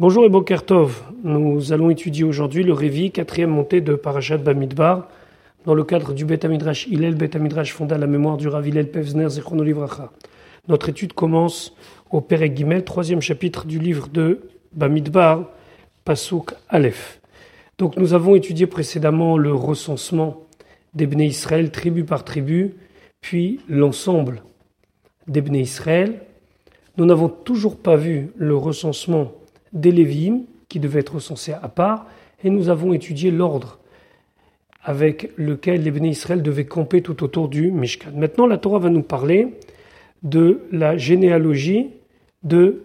Bonjour et Bokertov. Nous allons étudier aujourd'hui le Révi, quatrième montée de Parashat Bamidbar, dans le cadre du Bet Amidrash Hillel, Bet Amidrash fondé à la mémoire du Rav Hillel Pevzner Zichrono Livracha. Notre étude commence au Perek Gimel, troisième chapitre du livre de Bamidbar, Pasuk Aleph. Donc nous avons étudié précédemment le recensement des Bnei Israël, tribu par tribu, puis l'ensemble des Bnei Israël. Nous n'avons toujours pas vu le recensement des Lévi'im, qui devaient être recensés à part, et nous avons étudié l'ordre avec lequel les bénis Israël devaient camper tout autour du Mishkan. Maintenant, la Torah va nous parler de la généalogie de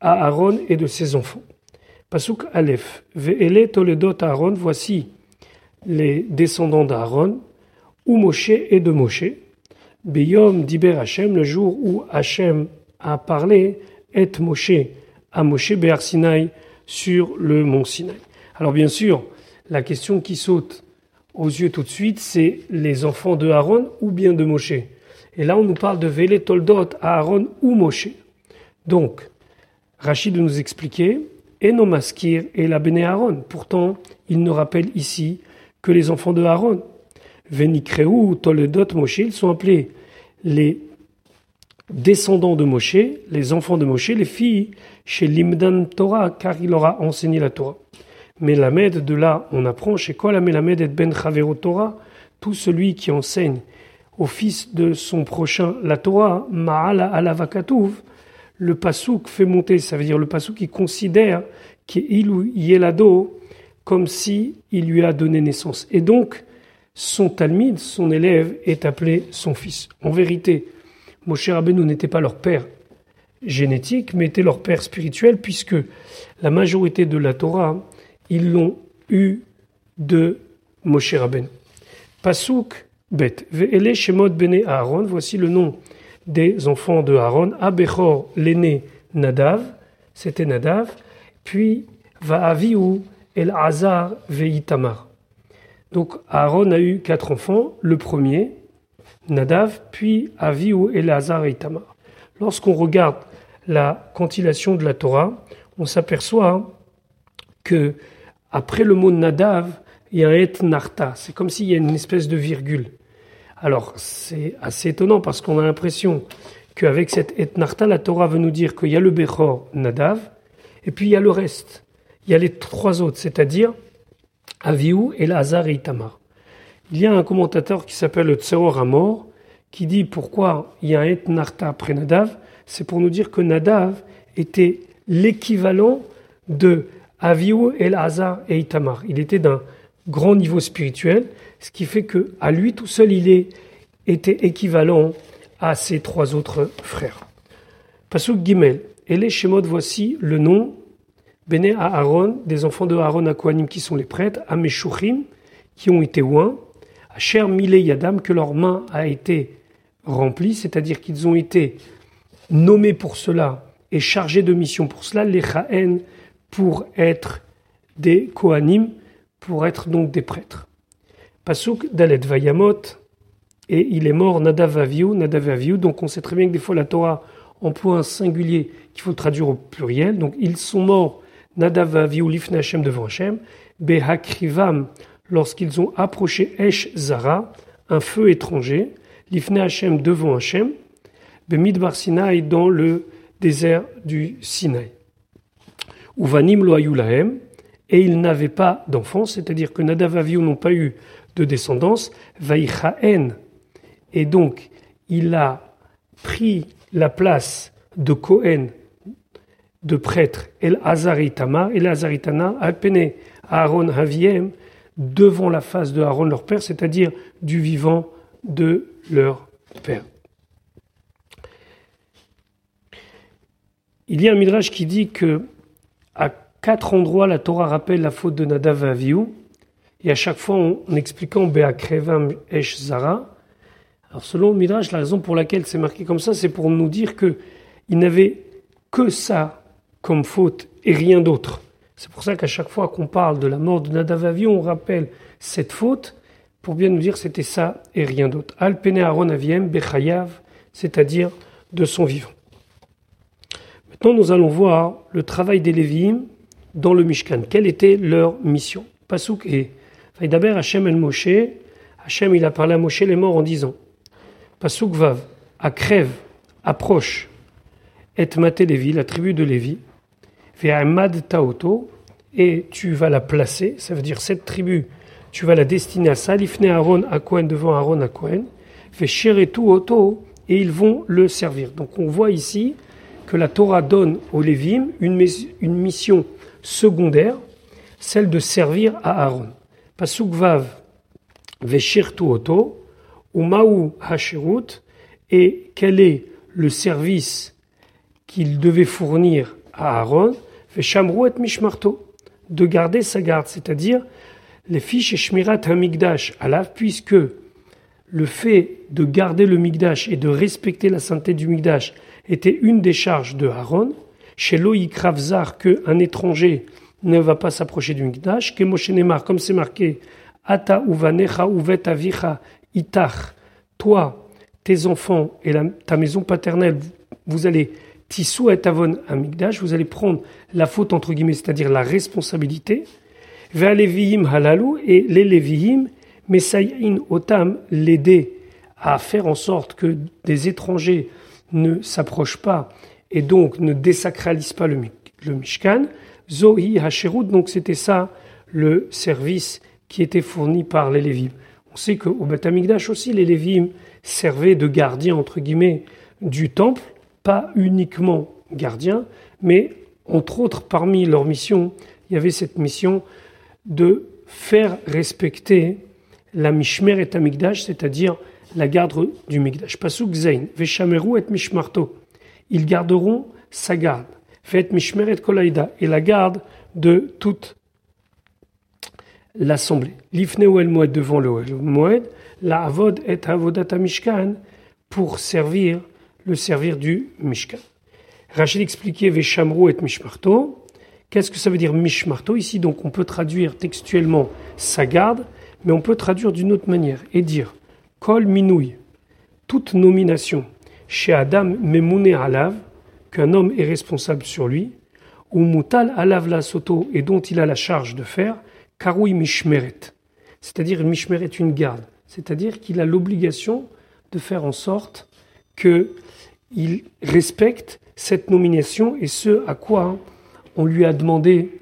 Aaron et de ses enfants. Pasuk Aleph, Ve'ele Toledot Aaron, voici les descendants d'Aaron, ou Moshe et de Moshe. Beyom Diber Hashem, le jour où Hashem a parlé, et Moshe à Moshe Béar Sinaï sur le mont Sinaï. Alors bien sûr, la question qui saute aux yeux tout de suite, c'est les enfants de Aaron ou bien de Moshe. Et là, on nous parle de Vélé Toldot à Aaron ou Moshe. Donc, Rachid nous expliquer, et Nomaskir et la Béné Aaron. Pourtant, il ne rappelle ici que les enfants de Aaron. Vénikreu, Toldot, Moshe, ils sont appelés les descendants de Moshe, les enfants de Moshe, les filles chez l'Imdan Torah, car il aura enseigné la Torah. Mais Melamed, de là, on apprend chez quoi la Melamed et Ben Chavero Torah, tout celui qui enseigne au fils de son prochain la Torah, Ma'ala alavakatuv, le pasouk fait monter, ça veut dire le pasouk qui considère qu'il ou Yelado comme si il lui a donné naissance. Et donc, son talmid, son élève, est appelé son fils. En vérité, Moshe Rabbeinu n'était pas leur père génétique, mais était leur père spirituel, puisque la majorité de la Torah, ils l'ont eu de Moshe Rabbeinu. Pasuk Bet. Ve'ele Shemot Bene Aaron, voici le nom des enfants de Aaron. Abechor, l'aîné Nadav, c'était Nadav, puis Va'aviou El Hazar Ve'itamar. Donc Aaron a eu quatre enfants. Le premier, Nadav, puis Avihu, Elazar et Itamar. Lorsqu'on regarde la cantillation de la Torah, on s'aperçoit que après le mot Nadav, il y a un et narta. C'est comme s'il y a une espèce de virgule. Alors c'est assez étonnant parce qu'on a l'impression qu'avec cette et narta, la Torah veut nous dire qu'il y a le Bechor Nadav et puis il y a le reste. Il y a les trois autres, c'est-à-dire Avihu, Elazar et Itamar. Il y a un commentateur qui s'appelle le Amor qui dit pourquoi il y a un Et Narta après Nadav. C'est pour nous dire que Nadav était l'équivalent de Avihu, El Hazar et Itamar. Il était d'un grand niveau spirituel, ce qui fait que à lui tout seul, il était équivalent à ses trois autres frères. Pasuk Gimel. Et voici le nom Bene Aaron, des enfants de Aaron à Kohanim qui sont les prêtres, à Meshuchim, qui ont été oints, Cher Milé Yadam, que leur main a été remplie, c'est-à-dire qu'ils ont été nommés pour cela et chargés de mission pour cela, les Chaen, pour être des Kohanim, pour être donc des prêtres. Pasuk Dalet Vayamot, et il est mort Nadav Aviou, Nadav Aviou, donc on sait très bien que des fois la Torah emploie un singulier qu'il faut traduire au pluriel, donc ils sont morts Nadav Aviou, Lifne Hashem devant Hashem, Behakrivam, lorsqu'ils ont approché Esh Zara, un feu étranger, l'Ifne Hashem devant Hashem, Bemidbar Sinaï dans le désert du Sinaï. Uvanim lo et ils n'avaient pas d'enfants, c'est-à-dire que Nadav Aviou n'ont pas eu de descendance, Vaïchaen, et donc il a pris la place de Cohen, de prêtre, El Azaritama, El Azaritana, Alpene Aaron Haviem, devant la face de Aaron, leur père, c'est-à-dire du vivant de leur père. Il y a un midrash qui dit que à quatre endroits la Torah rappelle la faute de Nadav et Avihu, et à chaque fois en, expliquant Be'akrevam Esh Zara. Alors selon le midrash, la raison pour laquelle c'est marqué comme ça, c'est pour nous dire que il n'avait que ça comme faute et rien d'autre. C'est pour ça qu'à chaque fois qu'on parle de la mort de Nadav on rappelle cette faute pour bien nous dire c'était ça et rien d'autre. Alpene Aaron Aviem Bechayav, c'est-à-dire de son vivant. Maintenant, nous allons voir le travail des Lévim dans le Mishkan. Quelle était leur mission? Pasuk et d'abord Hachem el Moshe. Hachem, il a parlé à Moshe les morts en disant Pasuk Vav, à crève, approche, et maté Lévi, la tribu de Lévi, mad Taoto, et tu vas la placer, ça veut dire cette tribu, tu vas la destiner à Salifne Aaron à Cohen devant Aaron à Cohen, tout Oto, et ils vont le servir. Donc on voit ici que la Torah donne aux Lévim une, mission secondaire, celle de servir à Aaron. Pasuk Vav, tout Oto, ou Maou Hashirut, et quel est le service qu'il devait fournir à Aaron, fait et Mishmarto, de garder sa garde, c'est-à-dire les fiches et Shmirat Hamikdash, alav, puisque le fait de garder le Migdash et de respecter la sainteté du Migdash était une des charges de Aaron, chez Loïc Ravzar, qu'un étranger ne va pas s'approcher du Migdash, que Moshe comme c'est marqué, Ata uvanecha uvet avicha itach, toi, tes enfants et ta maison paternelle, vous allez tissou et avon amigdash, vous allez prendre la faute entre guillemets, c'est-à-dire la responsabilité. Vers les halalou et les lévihim, mesayin otam, l'aider à faire en sorte que des étrangers ne s'approchent pas et donc ne désacralisent pas le, Mishkan. Zohi Hacherut, donc c'était ça le service qui était fourni par les Lévim. On sait qu'au Beth aussi, les Lévim servaient de gardiens, entre guillemets, du temple, pas uniquement gardiens, mais entre autres, parmi leurs missions, il y avait cette mission de faire respecter la Mishmer et Amigdash, c'est-à-dire la garde du Migdash. Pasuk Zain, Veshameru et Mishmarto. Ils garderont sa garde. Fait Mishmer et Kolaïda, et la garde de toute l'assemblée. L'ifne el moed devant le moed, la avod et avodat mishkan pour servir le servir du mishkan. Rachid expliquait veshamru et mishmarto. Qu'est-ce que ça veut dire mishmarto? Ici Donc on peut traduire textuellement sa garde, mais on peut traduire d'une autre manière et dire kol minouy, toute nomination chez Adam memouné alav, qu'un homme est responsable sur lui, ou mutal alav la soto et dont il a la charge de faire, karoui mishmeret. C'est-à-dire, mishmeret, une garde. C'est-à-dire qu'il a l'obligation de faire en sorte qu'il respecte cette nomination et ce à quoi on lui a demandé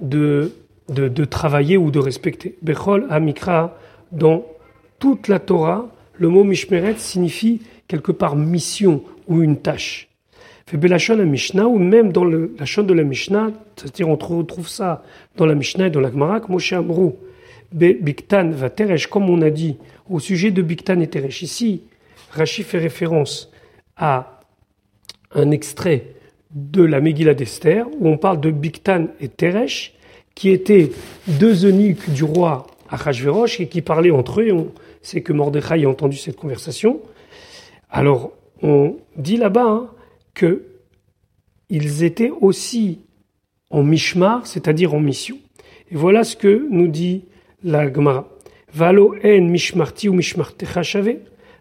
de, de, travailler ou de respecter. Bechol Amikra, dans toute la Torah, le mot Mishmeret signifie quelque part mission ou une tâche. Fait Belachon la Mishnah, ou même dans le, la chaîne de la Mishnah, c'est-à-dire on retrouve ça dans la Mishnah et dans la Gemara, Moshe Amrou, Biktan va Teresh, comme on a dit au sujet de Biktan et Teresh. Ici, Rashi fait référence à un extrait de la Megillah d'Esther, où on parle de Biktan et Teresh, qui étaient deux eunuques du roi Achashverosh et qui parlaient entre eux. On sait que Mordechai a entendu cette conversation. Alors, on dit là-bas, hein, qu'ils étaient aussi en mishmar, c'est-à-dire en mission. Et voilà ce que nous dit la Gemara. Valo en mishmarti ou mishmartecha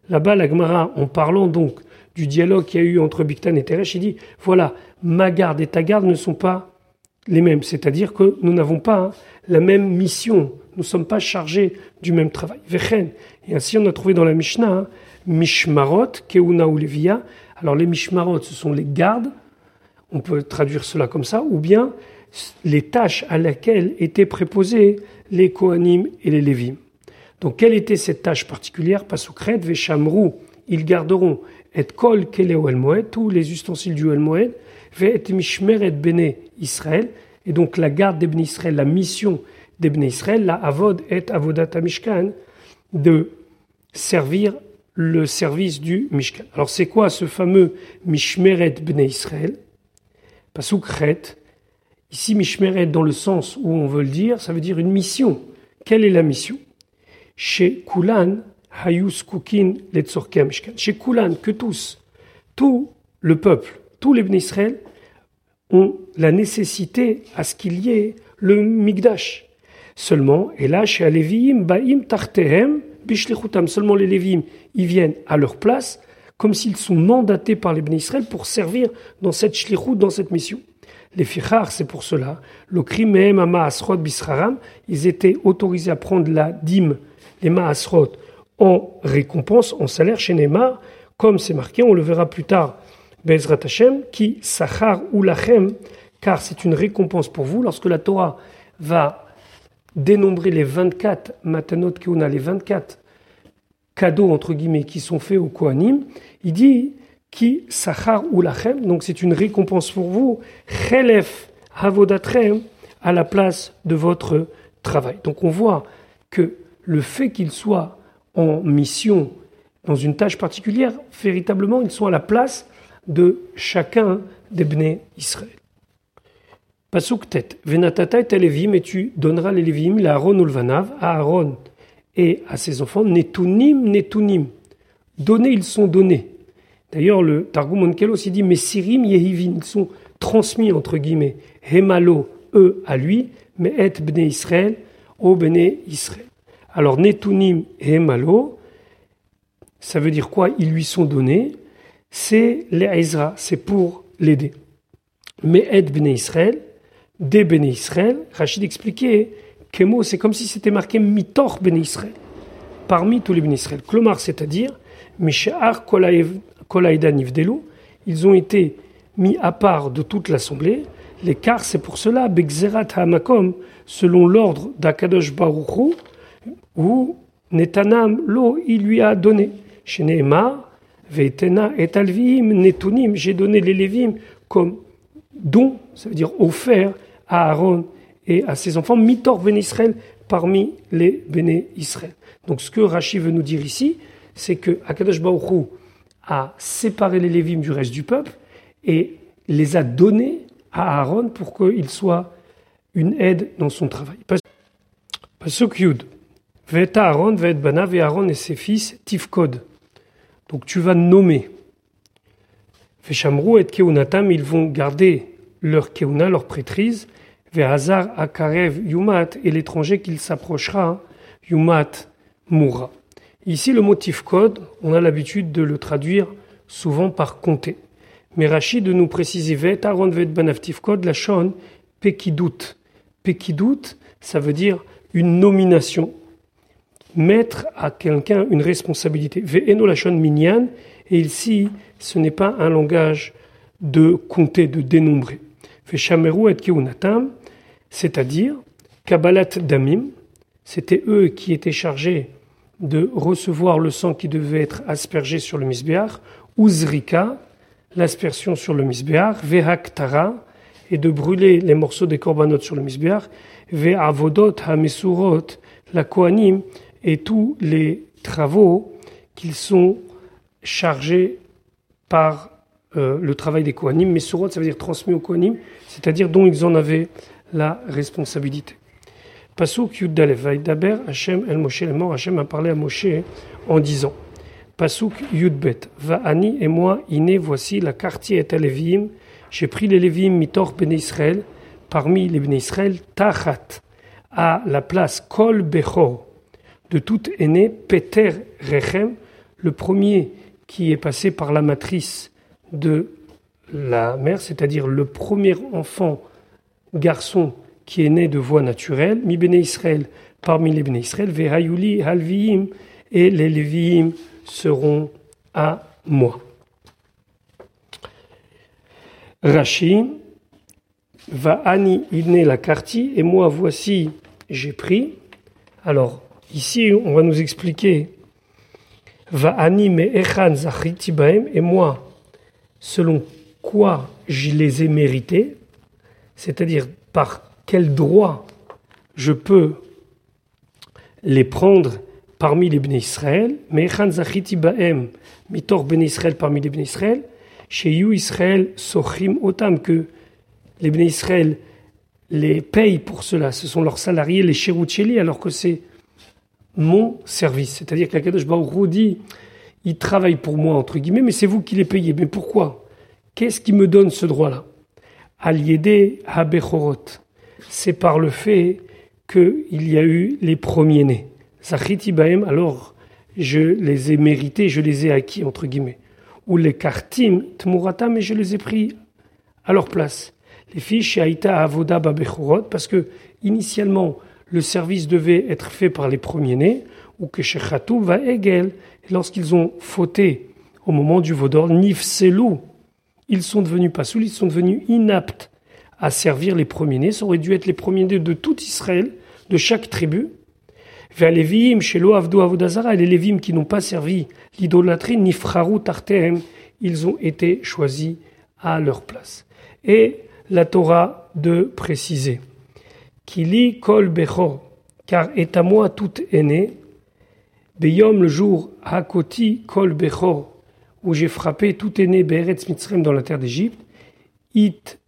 Là-bas, la Gemara, en parlant donc du dialogue qu'il y a eu entre Biktan et Teresh, il dit, voilà, ma garde et ta garde ne sont pas les mêmes. C'est-à-dire que nous n'avons pas hein, la même mission. Nous ne sommes pas chargés du même travail. Vechen. Et ainsi, on a trouvé dans la Mishnah, hein, Mishmarot, Keuna ou Levia, alors les mishmarot, ce sont les gardes, on peut traduire cela comme ça, ou bien les tâches à laquelle étaient préposés les Kohanim et les Lévim. Donc quelle était cette tâche particulière? Pasukret, Veshamrou, ils garderont et kol keleo el moed, tous les ustensiles du el moed, ve mishmeret bene Israël, et donc la garde des Israël, la mission des Israël, la avod et avodat mishkan, de servir le service du Mishkan. Alors c'est quoi ce fameux Mishmeret Bnei Israël? Ici, Mishmeret, dans le sens où on veut le dire, ça veut dire une mission. Quelle est la mission? Chez Kulan, Hayus Kukin, Mishkan. Chez Kulan, que tous, tout le peuple, tous les Bnei Israël ont la nécessité à ce qu'il y ait le Migdash. Seulement, et là, chez Baim Tartehem, Bishlichutam, seulement les Lévim, ils viennent à leur place comme s'ils sont mandatés par les Israël pour servir dans cette dans cette mission. Les fichar, c'est pour cela. Le crime Asrot Bisraram, ils étaient autorisés à prendre la dîme, les Maasrot, en récompense, en salaire chez Neymar, comme c'est marqué, on le verra plus tard, Bezrat Hashem, qui Sachar ou Lachem, car c'est une récompense pour vous. Lorsque la Torah va dénombrer les 24 matanot qu'on a, les 24 cadeaux, entre guillemets, qui sont faits au Kohanim, il dit qui sachar ou lachem, donc c'est une récompense pour vous, chelef havodatrem, à la place de votre travail. Donc on voit que le fait qu'ils soient en mission dans une tâche particulière, véritablement, ils sont à la place de chacun des Bnei Israël. Pasuk tet, venatata et et tu donneras les Lévim, la Aaron ou à Aaron et à ses enfants, netunim, netunim. Donnés, ils sont donnés. D'ailleurs, le Targum Onkel aussi dit Messirim Yehivin, ils sont transmis entre guillemets. Hemalo, eux à lui, mais et bne Israël, au bne Israël. Alors, Netunim et Hemalo, ça veut dire quoi? Ils lui sont donnés. C'est les c'est pour l'aider. Mais et bne Israël, des bne Israël, Rachid expliquait Kemo, c'est comme si c'était marqué Mitor bne Israël, parmi tous les bne Israël. Klomar, c'est-à-dire, Misha'ar ils ont été mis à part de toute l'assemblée. L'écart, c'est pour cela, Begzerat Hamakom, selon l'ordre d'Akadosh Baruchou, où Netanam, l'eau, il lui a donné. Chez Nehemar, et Alvim, Netunim, j'ai donné les Lévim comme don, ça veut dire offert à Aaron et à ses enfants, Mitor Ben Israël, parmi les Béné Israël. Donc ce que Rashi veut nous dire ici, c'est que Akadosh Baruchou a séparé les Lévim du reste du peuple et les a donnés à Aaron pour qu'il soit une aide dans son travail. Pasuk Yud. Veta Aaron, Vet Banav et Aaron et ses fils Tifkod. Donc tu vas nommer. Feshamrou et Keunatam, ils vont garder leur Keuna, leur prêtrise. Akarev Yumat et l'étranger qu'il s'approchera, Yumat mourra. Ici, le mot tifkod, on a l'habitude de le traduire souvent par compter. Mais Rachid nous préciser vet vet banav tifkod la shon pekidout. Pekidout, ça veut dire une nomination. Mettre à quelqu'un une responsabilité. La shon minyan. Et ici, ce n'est pas un langage de compter, de dénombrer. Feshameru et c'est-à-dire Kabbalat Damim, c'était eux qui étaient chargés de recevoir le sang qui devait être aspergé sur le misbéar, uzrika, l'aspersion sur le misbéar, vehaktara, et de brûler les morceaux des korbanot sur le misbéar, ve'avodot hamesurot, la koanim, et tous les travaux qu'ils sont chargés par euh, le travail des koanim. Mesurot, ça veut dire transmis aux koanim, c'est-à-dire dont ils en avaient la responsabilité. Pasuk Yuddalev, Vaïdaber, Hachem El Moshe le mort, Hachem a parlé à Moshe en disant Pasuk Yudbet, Va'ani et moi, Iné, voici la quartier est à Lévim, j'ai pris les Lévim mitor ben Israël, parmi les ben Israël, Tachat, à la place Kol Bechor, de tout aîné, Peter Rechem, le premier qui est passé par la matrice de la mère, c'est-à-dire le premier enfant garçon qui est né de voie naturelle, mi béné Israël parmi les béné Israël, verayuli halviim, et les léviim seront à moi. Rashi, va ani idne la karti, et moi voici j'ai pris. Alors, ici, on va nous expliquer va ani me echan baem, et moi, selon quoi je les ai mérités, c'est-à-dire par quel droit je peux les prendre parmi les Bnei Israël, mais Baem, Israël parmi les Bnei Israël, chez Israël Sochim Otam, que les Bnei Israël les payent pour cela, ce sont leurs salariés, les Cheroucheli, alors que c'est mon service. C'est-à-dire qu'Akadosh Baruch dit, ils travaillent pour moi, entre guillemets, mais c'est vous qui les payez. Mais pourquoi? Qu'est-ce qui me donne ce droit-là? Aliede Habechorot c'est par le fait qu'il y a eu les premiers-nés. Zachiti Baem, alors je les ai mérités, je les ai acquis, entre guillemets. ou les kartim tmuratam, et je les ai pris à leur place. Les filles chez Aïta Avoda Babechorot, parce que initialement le service devait être fait par les premiers-nés, ou que chez Khatou va Egel, lorsqu'ils ont fauté au moment du Vaudor, Nifselou, ils sont devenus pas ils sont devenus inaptes à servir les premiers-nés. Ça aurait dû être les premiers-nés de tout Israël, de chaque tribu. Vers les Vim, chez Loavdo Avodazara, les Lévim qui n'ont pas servi l'idolâtrie, Nifraru Tartem, ils ont été choisis à leur place. Et la Torah de préciser Kili kol bechor, car est à moi tout aîné, Beyom le jour Hakoti kol bechor, où j'ai frappé tout aîné Beretz Mitzrem dans la terre d'Égypte, It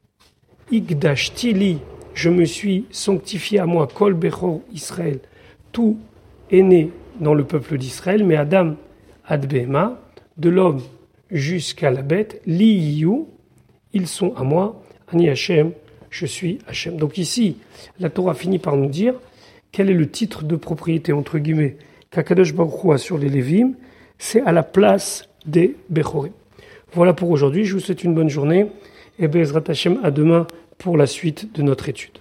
Igdashtili, je me suis sanctifié à moi, Kol Bechor Israël, tout aîné dans le peuple d'Israël, mais Adam Adbema, de l'homme jusqu'à la bête, Li ils sont à moi, Ani Hashem, je suis Hashem. Donc ici, la Torah finit par nous dire quel est le titre de propriété, entre guillemets, qu'Akadosh sur les Lévim, c'est à la place des Bechorim. Voilà pour aujourd'hui, je vous souhaite une bonne journée et Bezrat Hashem à demain pour la suite de notre étude.